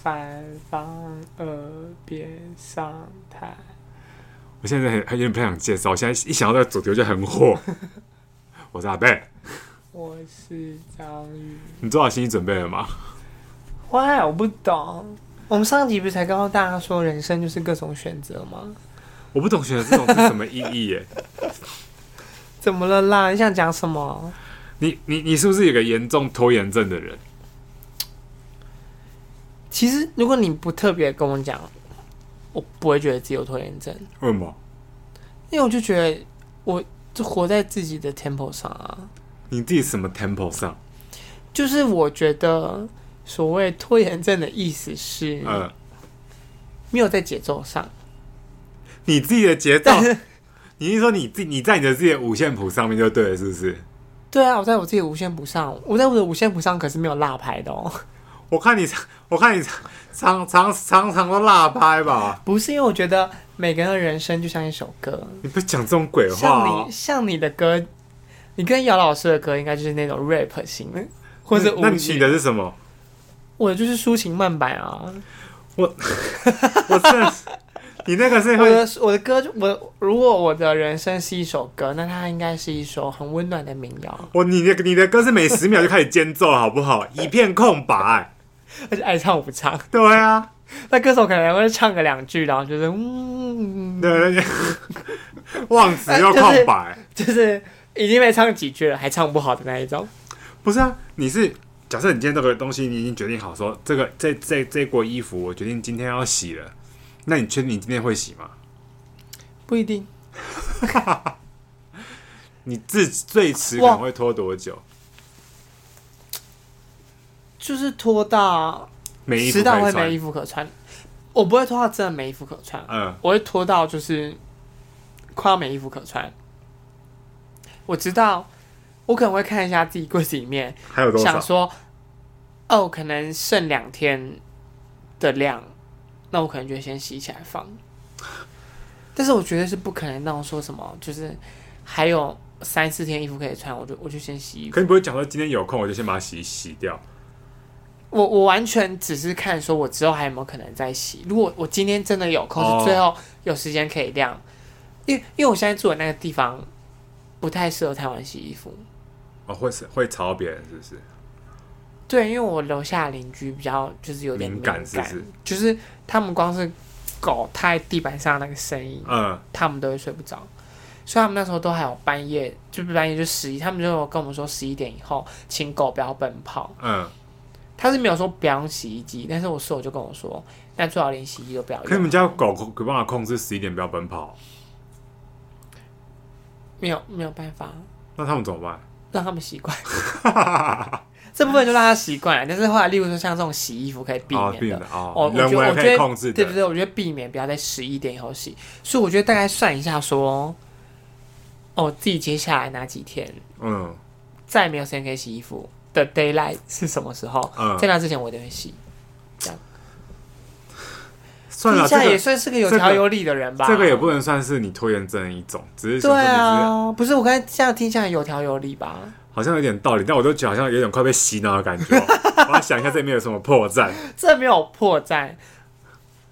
平反方二边上台。我现在很很有点不想介绍，我现在一想到这个主题我就很火。我是阿贝，我是张宇。你做好心理准备了吗？哇，我不懂。我们上集不是才告诉大家说，人生就是各种选择吗？我不懂选择这种是什么意义耶？怎么了啦？你想讲什么？你你你是不是有个严重拖延症的人？其实如果你不特别跟我讲。我不会觉得自己有拖延症，为什么？因为我就觉得，我就活在自己的 temple 上啊。你自己什么 temple 上？就是我觉得所谓拖延症的意思是，呃，没有在节奏上。你自己的节奏？你是说你自你在你的自己的五线谱上面就对了，是不是？对啊，我在我自己的五线谱上，我在我的五线谱上可是没有落牌的哦。我看你，我看你。常常常常都落拍吧？不是，因为我觉得每个人的人生就像一首歌。你不讲这种鬼话。像你，像你的歌，你跟姚老师的歌应该就是那种 rap 型的，或者那你的是什么？我的就是抒情慢板啊。我 我是你那个是会我的我的歌就我如果我的人生是一首歌，那它应该是一首很温暖的民谣。我你的你的歌是每十秒就开始间奏，好不好？一片空白。而且爱唱不唱，对啊，那歌手可能会唱个两句，然后就是嗯，对，忘词又空白，就是，就是已经被唱几句了，还唱不好的那一种。不是啊，你是假设你今天这个东西你已经决定好说，说这个这这这锅衣服我决定今天要洗了，那你确定你今天会洗吗？不一定。你自最迟可能会拖多久？就是拖到迟到会没衣服可穿，我不会拖到真的没衣服可穿，嗯，我会拖到就是快要没衣服可穿。我知道，我可能会看一下自己柜子里面，还有多少，想说，哦，可能剩两天的量，那我可能就先洗起来放。但是我觉得是不可能那种说什么，就是还有三四天衣服可以穿，我就我就先洗衣服。可你不会讲说今天有空我就先把它洗洗掉？我我完全只是看说，我之后还有没有可能再洗。如果我今天真的有空，是最后有时间可以晾，因为因为我现在住的那个地方不太适合太晚洗衣服。哦，会是会吵别人，是不是？对，因为我楼下邻居比较就是有点敏感，是不是？就是他们光是狗踏在地板上那个声音，嗯，他们都会睡不着。所以他们那时候都还有半夜，就半夜就十一，他们就跟我们说十一点以后，请狗不要奔跑。嗯。他是没有说不要用洗衣机，但是我室友就跟我说，那最好连洗衣机都不要用。可你们家狗可办法控制十一点不要奔跑？没有，没有办法。那他们怎么办？让他们习惯。这部分就让他习惯了。但是后来，例如说像这种洗衣服可以避免的哦，我觉得我觉得对不对？我觉得避免不要在十一点以后洗。所以我觉得大概算一下说，哦，自己接下来哪几天，嗯，再也没有时间可以洗衣服。的 daylight 是什么时候？嗯，在那之前我一定会洗。这样，算了，现在也算是个有条有理的人吧。这个也不能算是你拖延症的一种，只是对啊，不是我刚才这样听起来有条有理吧？好像有点道理，但我都觉得好像有点快被洗脑的感觉。我要想一下这里面有什么破绽？这没有破绽。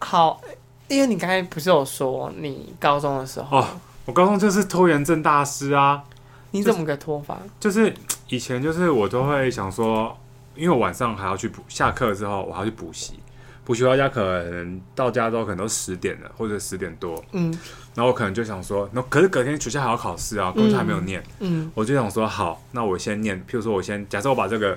好，因为你刚才不是有说你高中的时候？哦，我高中就是拖延症大师啊。你怎么个拖法？就是。以前就是我都会想说，因为我晚上还要去补，下课之后我还要去补习，补习到家可能到家之后可能都十点了或者十点多，嗯，然后我可能就想说，那可是隔天学校还要考试啊，功课还没有念，嗯，嗯，我就想说好，那我先念，譬如说我先假设我把这个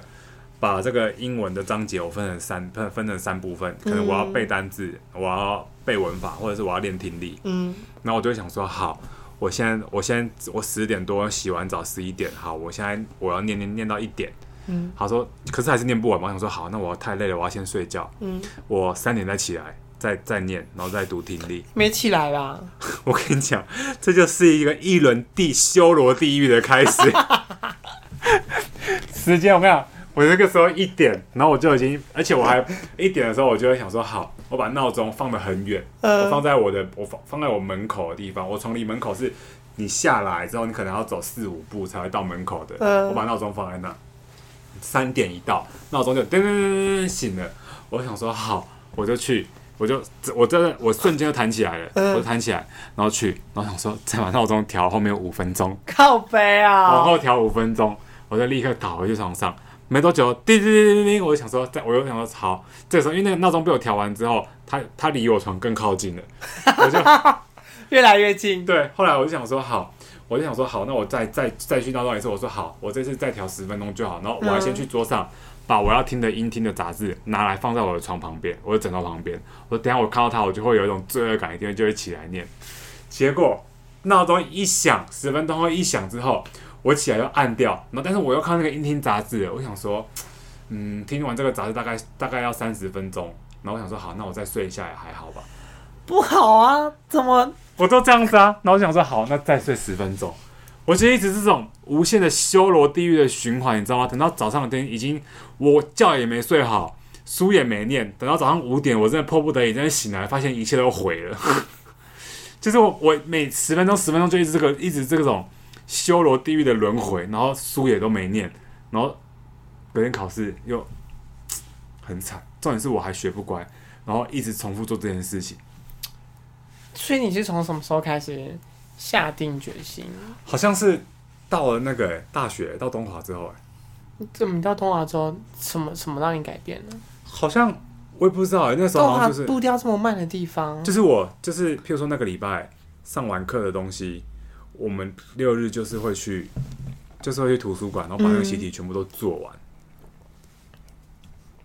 把这个英文的章节我分成三分分成三部分，可能我要背单字，我要背文法，或者是我要练听力，嗯，然后我就会想说好。我现在，我现在，我十点多洗完澡，十一点，好，我现在我要念念念到一点，嗯，他说，可是还是念不完嘛，我想说好，那我太累了，我要先睡觉，嗯，我三点再起来，再再念，然后再读听力，没起来啦，我跟你讲，这就是一个一轮地修罗地狱的开始，时间我跟你讲。我那个时候一点，然后我就已经，而且我还一点的时候，我就会想说，好，我把闹钟放得很远，我放在我的，我放放在我门口的地方。我从离门口是，你下来之后，你可能要走四五步才会到门口的。我把闹钟放在那，三点一到，闹钟就噔噔噔噔醒了。我想说好，我就去，我就我真的我瞬间就弹起来了，嗯、我就弹起来，然后去，然后想说再把闹钟调后面五分钟，靠背啊，往后调五分钟，我就立刻倒回去床上。没多久，叮叮叮叮叮，我就想说，在我又想说，好，这个时候因为那个闹钟被我调完之后，它它离我床更靠近了，我就越来越近。对，后来我就想说，好，我就想说，好，那我再再再去闹钟一次。我说好，我这次再调十分钟就好。然后我要先去桌上把我要听的音听的杂志拿来放在我的床旁边，我的枕头旁边。我说等下我看到它，我就会有一种罪恶感，一定就会起来念。结果闹钟一响，十分钟后一响之后。我起来要按掉，然后但是我又看那个音听杂志，我想说，嗯，听完这个杂志大概大概要三十分钟，然后我想说好，那我再睡一下也还好吧。不好啊，怎么？我都这样子啊，然后我想说好，那再睡十分钟。我觉得一直这种无限的修罗地狱的循环，你知道吗？等到早上的天已经，我觉也没睡好，书也没念，等到早上五点，我真的迫不得已，真的醒来，发现一切都毁了。就是我我每十分钟十分钟就一直这个一直这种。修罗地狱的轮回，然后书也都没念，然后隔天考试又很惨。重点是我还学不乖，然后一直重复做这件事情。所以你是从什么时候开始下定决心？好像是到了那个大学，到东华之后，哎，怎么到东华之后，什么什么让你改变呢？好像我也不知道，哎，那时候好像就是步调这么慢的地方，就是我就是，譬如说那个礼拜上完课的东西。我们六日就是会去，就是会去图书馆，然后把那个习题全部都做完。嗯、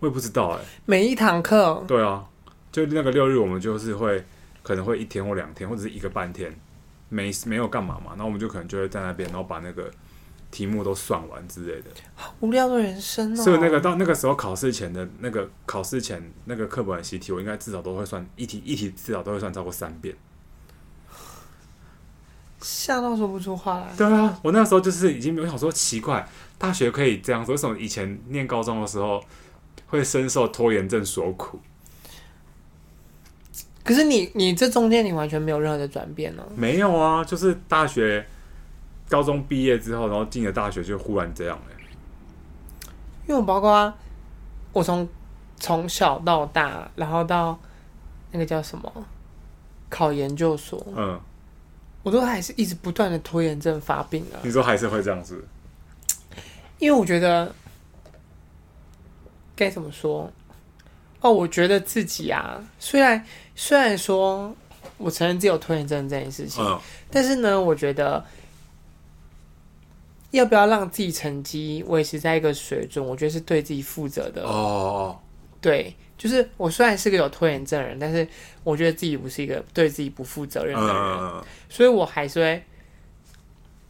我也不知道哎、欸，每一堂课，对啊，就那个六日，我们就是会可能会一天或两天，或者是一个半天，没没有干嘛嘛，然后我们就可能就会在那边，然后把那个题目都算完之类的。好无聊的人生哦。所以那个到那个时候考试前的那个考试前那个课本习题，我应该至少都会算一题一题，至少都会算超过三遍。吓到说不出话来。对啊，我那时候就是已经没有想说奇怪，大学可以这样子，为什么以前念高中的时候会深受拖延症所苦？可是你，你这中间你完全没有任何的转变呢？没有啊，就是大学高中毕业之后，然后进了大学就忽然这样了。因为我包括我从从小到大，然后到那个叫什么考研究所，嗯。我都还是一直不断的拖延症发病啊！你说还是会这样子？因为我觉得该怎么说？哦，我觉得自己啊，虽然虽然说我承认自己有拖延症这件事情，嗯、但是呢，我觉得要不要让自己成绩维持在一个水准，我觉得是对自己负责的哦。对。就是我虽然是个有拖延症的人，但是我觉得自己不是一个对自己不负责任的人，嗯、所以我还是会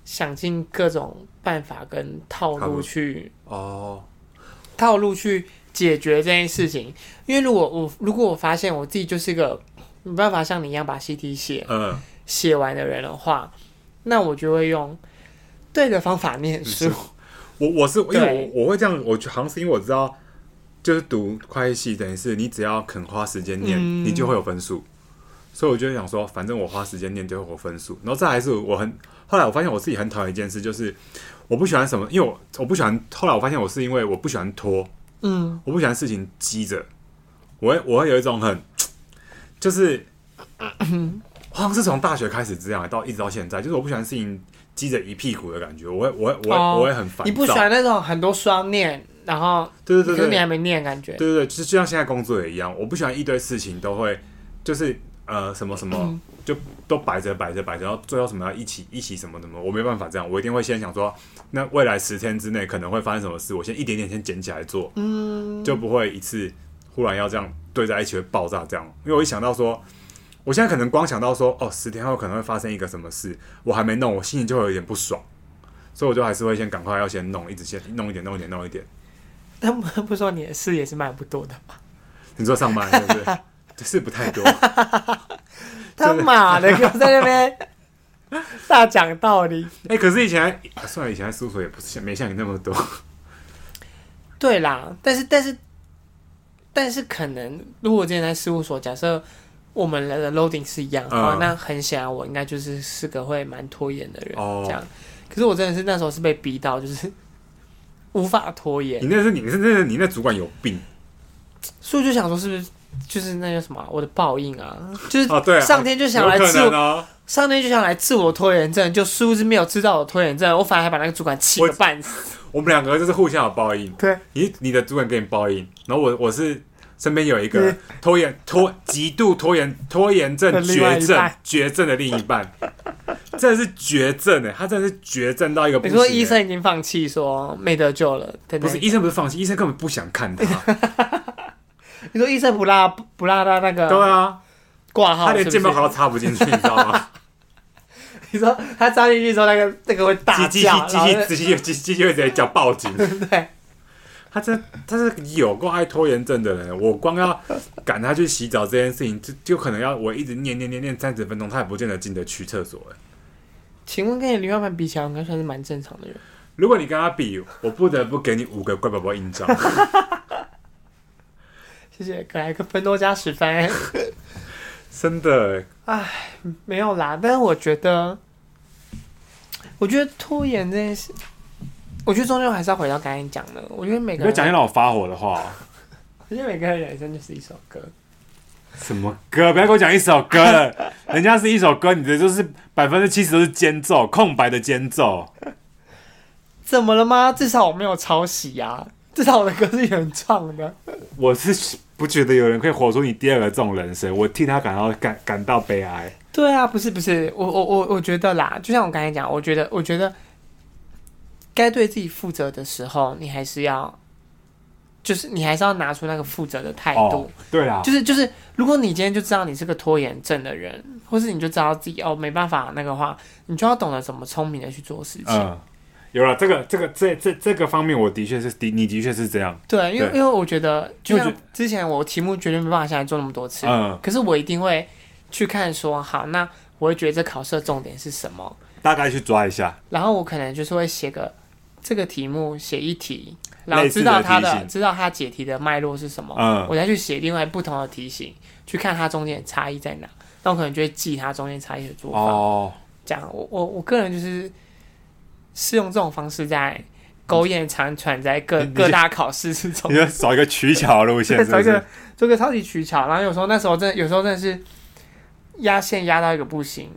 想尽各种办法跟套路去哦，套路去解决这件事情。因为如果我如果我发现我自己就是一个没办法像你一样把 CT 写嗯写完的人的话，那我就会用对的方法念书。我我是因为我我会这样，我好像是因为我知道。就是读会计系，等于是你只要肯花时间念，嗯、你就会有分数。所以我就想说，反正我花时间念就会有分数。然后再来是我很后来我发现我自己很讨厌一件事，就是我不喜欢什么，因为我我不喜欢。后来我发现我是因为我不喜欢拖，嗯，我不喜欢事情积着。我会我会有一种很，就是 好像是从大学开始这样，到一直到现在，就是我不喜欢事情积着一屁股的感觉。我会我会我会、哦、我会很烦。你不喜欢那种很多双念？然后，对对对，可是你还没念，感觉。对对对，就就像现在工作也一样，我不喜欢一堆事情都会，就是呃什么什么，就都摆着摆着摆着，然后最后什么要一起一起什么什么，我没办法这样，我一定会先想说，那未来十天之内可能会发生什么事，我先一点点先捡起来做，嗯，就不会一次忽然要这样堆在一起会爆炸这样，因为我一想到说，我现在可能光想到说，哦，十天后可能会发生一个什么事，我还没弄，我心里就会有点不爽，所以我就还是会先赶快要先弄，一直先弄一点弄一点弄一点。他们不说你的事也是蛮不多的吗？你说上班是不是？事不太多。他妈的，又在那边大讲道理。哎、欸，可是以前，算了，以前在事务所也不是像没像你那么多。对啦，但是但是但是，可能如果我之前在事务所，假设我们的 loading 是一样的话，嗯、那很显然我应该就是是个会蛮拖延的人。哦，这样。可是我真的是那时候是被逼到，就是。无法拖延。你那是你是那是你那主管有病，所以就想说，是不是就是那个什么，我的报应啊？就是对上天就想来治我，哦、上天就想来治我拖延症，就殊不知没有知道我拖延症，我反而还把那个主管气个半死。我们两个就是互相有报应。对，你你的主管给你报应，然后我我是身边有一个拖延拖极度拖延拖延症绝症绝症的另一半。真的是绝症哎，他真的是绝症到一个不行。你说医生已经放弃，说没得救了？不是医生不是放弃，医生根本不想看他。你说医生不拉不拉他那个？对啊，挂号，他连键盘好都插不进去，你知道吗？你说他插进去之后，那个那个会大叫，机器机器机器机机器会直接叫报警。对，他真他是有够爱拖延症的人。我光要赶他去洗澡这件事情，就就可能要我一直念念念念三十分钟，他也不见得进得去厕所哎。请问跟你另外一半比起来，应该算是蛮正常的人。如果你跟他比，我不得不给你五个乖宝宝印章。谢谢，给来个分多加十分。真的？哎，没有啦。但是我觉得，我觉得拖延这件事，我觉得终究还是要回到刚才讲的。我觉得每个人，你讲一让我发火的话。我觉得每个人人生就是一首歌。什么歌？不要跟我讲一首歌了，人家是一首歌，你的就是百分之七十都是间奏，空白的间奏。怎么了吗？至少我没有抄袭呀，至少我的歌是原创的。我是不觉得有人可以活出你第二个这种人生，我替他感到感感到悲哀。对啊，不是不是，我我我我觉得啦，就像我刚才讲，我觉得我觉得该对自己负责的时候，你还是要。就是你还是要拿出那个负责的态度，哦、对啊，就是就是，如果你今天就知道你是个拖延症的人，或是你就知道自己哦没办法那个话，你就要懂得怎么聪明的去做事情。嗯，有了这个这个这这这个方面，我的确是的，你的确是这样。对，因为因为我觉得，就像之前我题目绝对没办法下来做那么多次，嗯，可是我一定会去看说，好，那我会觉得这考试的重点是什么，大概去抓一下，然后我可能就是会写个这个题目写一题。然后知道他的，的知道他解题的脉络是什么，嗯，我再去写另外不同的题型，去看它中间的差异在哪。那我可能就会记它中间差异的做法。哦，这样我我我个人就是是用这种方式在苟延残喘，在各各大考试之中，你要找一个取巧的路线是是，找一个做个超级取巧。然后有时候那时候真的有时候真的是压线压到一个不行。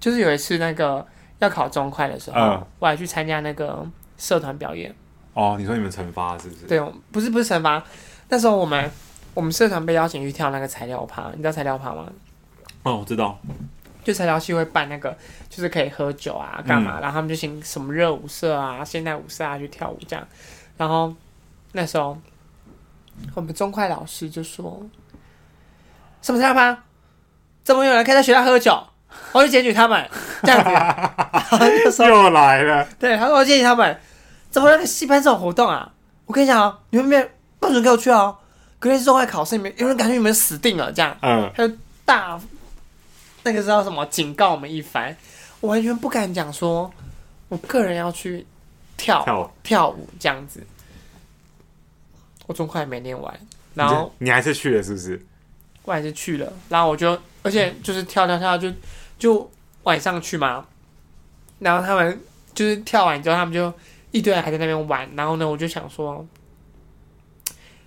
就是有一次那个要考中快的时候，嗯，我还去参加那个社团表演。哦，你说你们惩罚是不是？对，不是不是惩罚。那时候我们我们社团被邀请去跳那个材料趴，你知道材料趴吗？哦，我知道。就材料系会办那个，就是可以喝酒啊，干嘛？嗯、然后他们就请什么热舞社啊、现代舞社啊去跳舞这样。然后那时候我们中快老师就说：“什么材料趴？怎么有人可以在学校喝酒？我就检举他们。”这样子。然后就说又来了。对，他说我检举他们。怎么让你戏班这种活动啊？我跟你讲啊，你们没不准给我去哦！隔天是中快考试，你们有人感觉你们死定了，这样，嗯，他就大那个知道什么警告我们一番，我完全不敢讲说，我个人要去跳跳，跳舞这样子。我中快没念完，然后你，你还是去了是不是？我还是去了，然后我就而且就是跳跳跳就就晚上去嘛，然后他们就是跳完之后他们就。一堆人还在那边玩，然后呢，我就想说，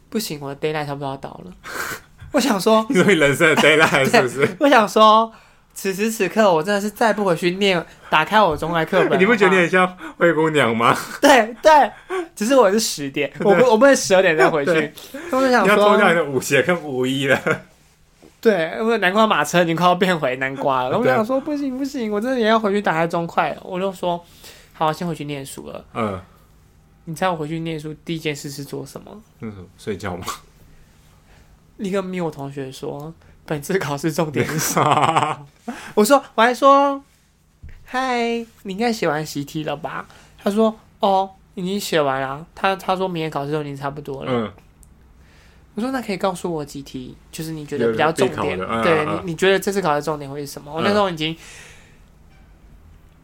不行，我的 d a y l i g h t 差不多要到了。我想说，你说你人生的 d a y l i g h t 是不是？我想说，此时此刻，我真的是再不回去念，打开我中外课本，你不觉得你很像灰姑娘吗？对对，只是我是十点，我不我不能十二点再回去。我就想说，要脱掉你的舞鞋跟舞衣了。对，因为南瓜马车已经快要变回南瓜了。我想说，不行不行，我真的也要回去打开中快。我就说。好，先回去念书了。嗯，你猜我回去念书第一件事是做什么？嗯，睡觉吗？立刻密我同学说，本次考试重点是什么？我说，我还说，嗨，你应该写完习题了吧？他说，哦，已经写完了。他他说明天考试都已经差不多了。嗯，我说，那可以告诉我几题，就是你觉得比较重点？嗯、对、嗯、你，你觉得这次考试重点会是什么？嗯、我那时候已经。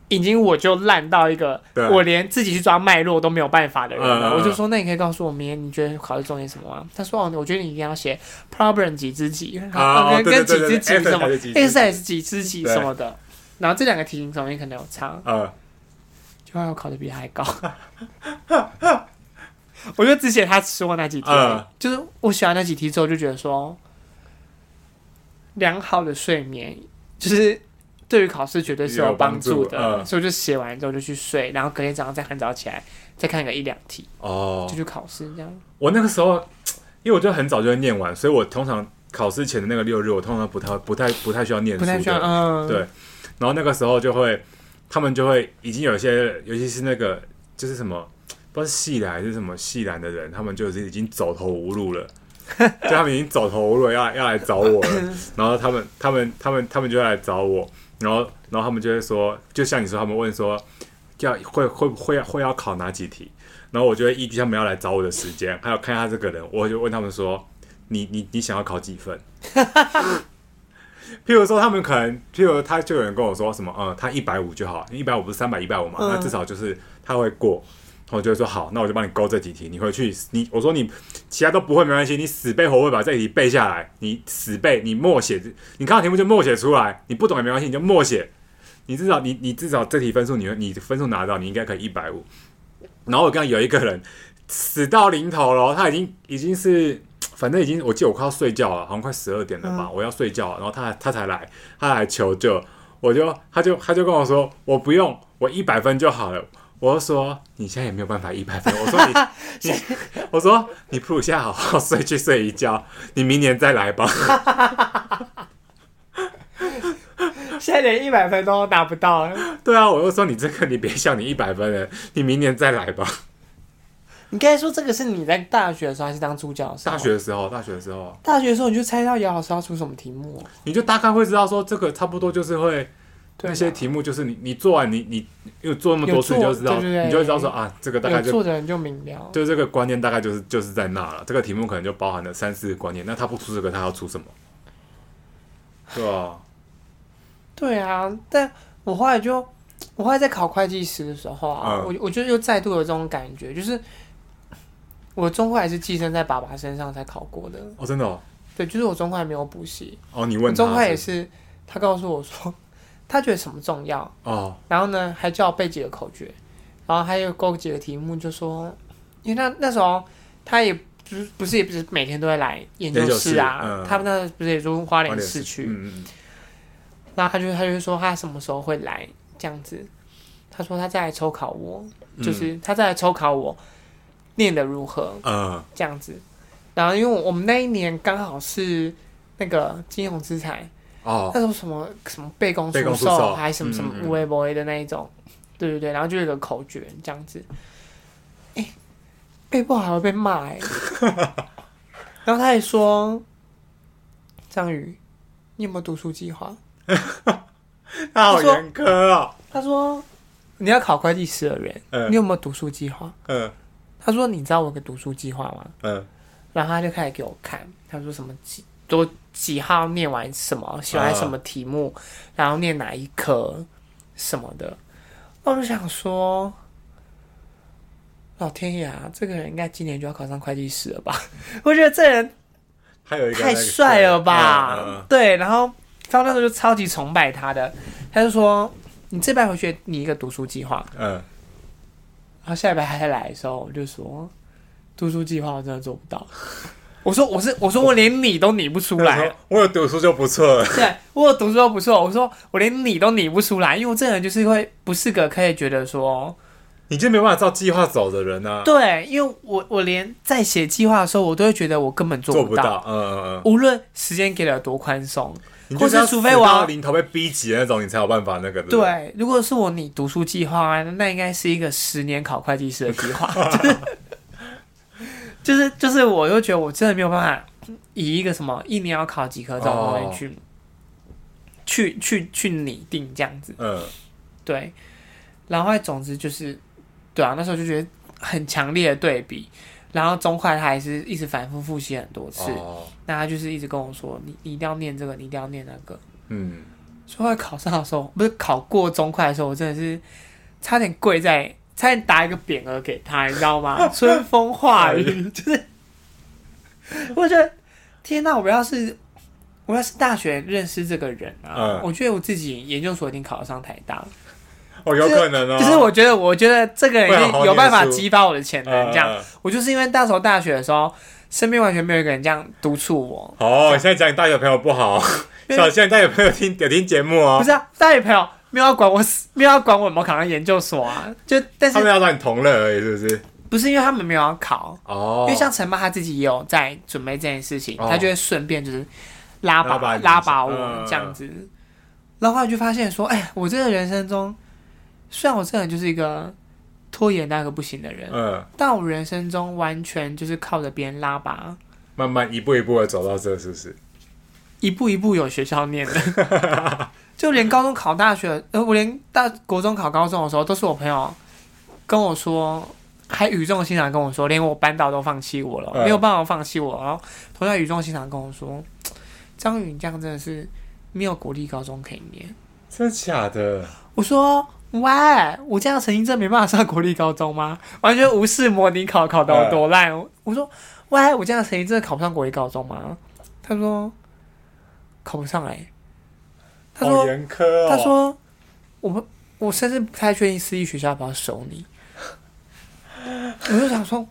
已经我就烂到一个，我连自己去抓脉络都没有办法的人了。我就说，那你可以告诉我，明天你觉得考试重点什么吗？他说，哦，我觉得你一定要写 problem 几之几，跟跟几之几什么，exercise 几之几什么的。然后这两个题型中间可能有差，就让我考的比他还高。我就只写他说那几题，嗯、就是我写完那几题之后，就觉得说，良好的睡眠就是对于考试绝对是有帮助的，助嗯、所以我就写完之后就去睡，然后隔天早上再很早起来再看个一两题，哦，就去考试这样。我那个时候，因为我就很早就会念完，所以我通常考试前的那个六日，我通常不太、不太、不太需要念书，不太需要，嗯，对。然后那个时候就会，他们就会已经有一些，尤其是那个就是什么。不知道是系的还是什么系篮的人，他们就是已经走投无路了，就他们已经走投无路，要要来找我了。然后他们他们他们他们就会来找我，然后然后他们就会说，就像你说，他们问说要会会会会要考哪几题，然后我就会依据他们要来找我的时间，还有看一下这个人，我就问他们说，你你你想要考几分？譬如说他们可能，譬如他就有人跟我说什么，嗯，他一百五就好，一百五不是三百一百五嘛，那至少就是他会过。我就会说好，那我就帮你勾这几题，你回去你我说你其他都不会没关系，你死背活背把这题背下来，你死背你默写，你看到题目就默写出来，你不懂也没关系，你就默写，你至少你你至少这题分数你你分数拿到，你应该可以一百五。然后我刚刚有一个人死到临头了，他已经已经是反正已经我记得我快要睡觉了，好像快十二点了吧，嗯、我要睡觉了，然后他他才来，他来求救，我就他就他就跟我说我不用，我一百分就好了。我就说你现在也没有办法一百分。我说你，你，我说你不如现在好好睡去睡一觉，你明年再来吧。现在连一百分都达不到。对啊，我就说你这个你别笑，你一百分了，你明年再来吧。你刚才说这个是你在大学的时候还是当助教的时候？大学的时候，大学的时候。大学的时候你就猜到姚老师要出什么题目？你就大概会知道说这个差不多就是会。那些题目就是你，你做完你你因为做那么多次，你就知道，对对对，你就会知道说啊，这个大概就做的人就明了，就这个观念大概就是就是在那了。这个题目可能就包含了三四个观念，那他不出这个，他要出什么？对啊？对啊，但我后来就我后来在考会计师的时候啊，嗯、我我就又再度有这种感觉，就是我中会还是寄生在爸爸身上才考过的哦，真的哦，对，就是我中会没有补习哦，你问中会也是，他告诉我说。他觉得什么重要？哦，然后呢，还叫我背几个口诀，然后还有勾几个题目，就说，因为他那时候他也不是不是也不是每天都会来研究室啊，嗯、他们那不是也住花莲市区，嗯、然后他就他就说他什么时候会来这样子，他说他再来抽考我，嗯、就是他再来抽考我念的如何，嗯，这样子，然后因为我们那一年刚好是那个金融资产。哦，那种什么什么背公出售，还什么什么无为不为的那一种，对对对，然后就有个口诀这样子，哎、欸，背不好还会被骂哎，然后他还说，张宇，你有没有读书计划？他好严苛哦。他说你要考会计师的人，嗯、你有没有读书计划？嗯，他说你知道我有个读书计划吗？嗯，然后他就开始给我看，他说什么几多。几号念完什么，喜欢什么题目，呃、然后念哪一科什么的，我就想说，老天爷啊，这个人应该今年就要考上会计师了吧？我觉得这人太帅了吧？对，然后他那时候就超级崇拜他的，他就说：“你这班回去拟一个读书计划。”嗯，然后下一班还在来的时候，我就说：“读书计划我真的做不到。” 我说我是我说我连你都拟不出来，我有读书就不错了。对，我有读书就不错。我说我连你都拟不出来，因为我这个人就是会不是个可以觉得说，你就没办法照计划走的人啊。对，因为我我连在写计划的时候，我都会觉得我根本做不到。做不到，嗯嗯嗯。无论时间给了多宽松，或是除非我要临头被逼急的那种，你才有办法那个。对，如果是我拟读书计划，那应该是一个十年考会计师的计划。就 是就是就是，我又觉得我真的没有办法以一个什么一年要考几科这种东西去、oh. 去去去拟定这样子，嗯，uh. 对。然后总之就是，对啊，那时候就觉得很强烈的对比。然后中快他还是一直反复复习很多次，oh. 那他就是一直跟我说：“你你一定要念这个，你一定要念那个。”嗯。所以考上的时候，不是考过中快的时候，我真的是差点跪在。差点打一个匾额给他，你知道吗？春风化雨，就是我觉得天哪！我要是我要是大学认识这个人啊，嗯、我觉得我自己研究所一定考得上台大了。哦，有可能哦。就是我觉得，我觉得这个人有办法激发我的潜能。这样，我就是因为那时候大学的时候，身边完全没有一个人这样督促我。哦，现在讲你大学朋友不好，小现在大学朋友听有听节目哦。不是啊，大学朋友没有要管我，没有要管我有没有考上研究所啊。就但是他们要让你同乐而已，是不是？不是因为他们没有要考哦，因为像陈妈他自己也有在准备这件事情，他就会顺便就是拉拔拉拔我这样子。然后后来就发现说，哎，我这个人生中，虽然我这个人就是一个拖延那个不行的人，嗯，但我人生中完全就是靠着别人拉拔，慢慢一步一步的走到这，是不是？一步一步有学校念的，就连高中考大学，呃，我连大国中考高中的时候，都是我朋友跟我说，还语重心长跟我说，连我班导都放弃我了，嗯、没有办法放弃我，然后同样语重心长跟我说，张宇，你这样真的是。没有国立高中可以念，真的假的？我说，喂，我这样成绩真没办法上国立高中吗？完全无视模拟考考到多烂。呃、我说，喂，我这样成绩真的考不上国立高中吗？他说，考不上哎、欸。他说，严苛哦、他说，我们我甚至不太确定私立学校要不要收你。我就想说，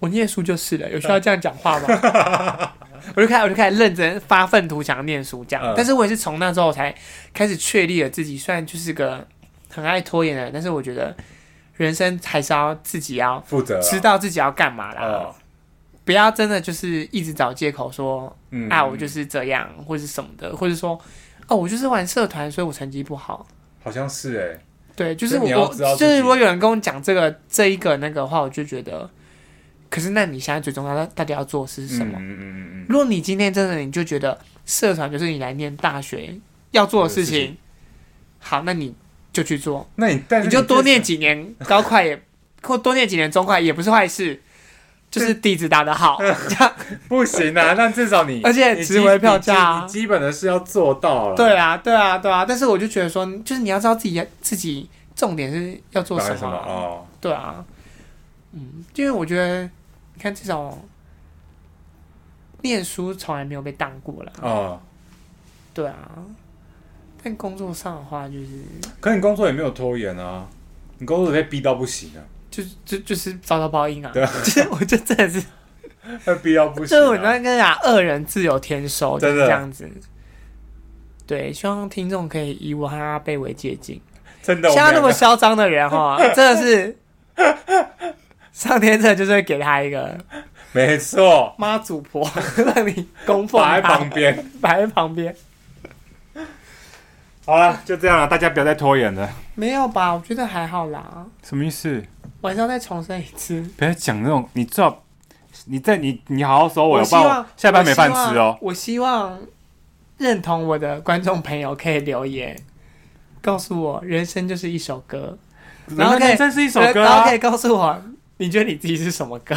我念书就是了，有需要这样讲话吗？我就开始，我就开始认真发愤图强念书，这样。嗯、但是我也是从那之后才开始确立了自己，虽然就是个很爱拖延的人，但是我觉得人生还是要自己要负责，知道自己要干嘛啦。嗯、不要真的就是一直找借口说，嗯、啊，我就是这样，或是什么的，或者说，哦，我就是玩社团，所以我成绩不好。好像是哎、欸，对，就是我，就是如果有人跟我讲这个这一个那个话，我就觉得。可是，那你现在最重要的，到底要做的是什么？嗯嗯嗯嗯。如果你今天真的你就觉得社团就是你来念大学要做的事情，好，那你就去做。那你你就多念几年高快也，或多念几年中快也不是坏事，就是底子打得好，这 样不行啊。那至少你而且值回票价，基本的是要做到了。对啊，对啊，对啊。但是我就觉得说，就是你要知道自己自己重点是要做什么哦。对啊，嗯，因为我觉得。你看，至少念书从来没有被当过了。哦，对啊，但工作上的话，就是，可你工作也没有拖延啊，你工作被逼到不行啊，就就就是遭到报应啊。对啊，就是我就真的是被逼到不行。就是我那跟你讲，恶人自有天收，就是这样子。对，希望听众可以以我和阿贝为借鉴。真的，像他那么嚣张的人哈，真的是。上天这就是会给他一个，没错，妈祖婆 让你供奉摆在旁边，摆在旁边。好了，就这样了，大家不要再拖延了。没有吧？我觉得还好啦。什么意思？晚上再重申一次。不要讲那种，你最好，你在你你好好说，我希望下班没饭吃哦。我希望认同我的观众朋友可以留言，告诉我人生就是一首歌，然后可以，这是一首歌，然后可以告诉我。你觉得你自己是什么歌？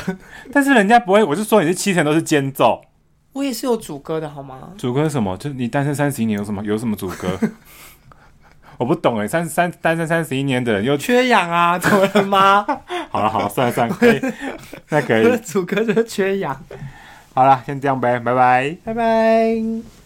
但是人家不会，我是说你是七成都是间奏。我也是有主歌的好吗？主歌是什么？就是你单身三十一年有什么有什么主歌？我不懂哎，三三单身三十一年的人又缺氧啊？怎么了吗？好了好了，算了算了，可以，那可以。主歌就是缺氧。好了，先这样呗，拜拜，拜拜。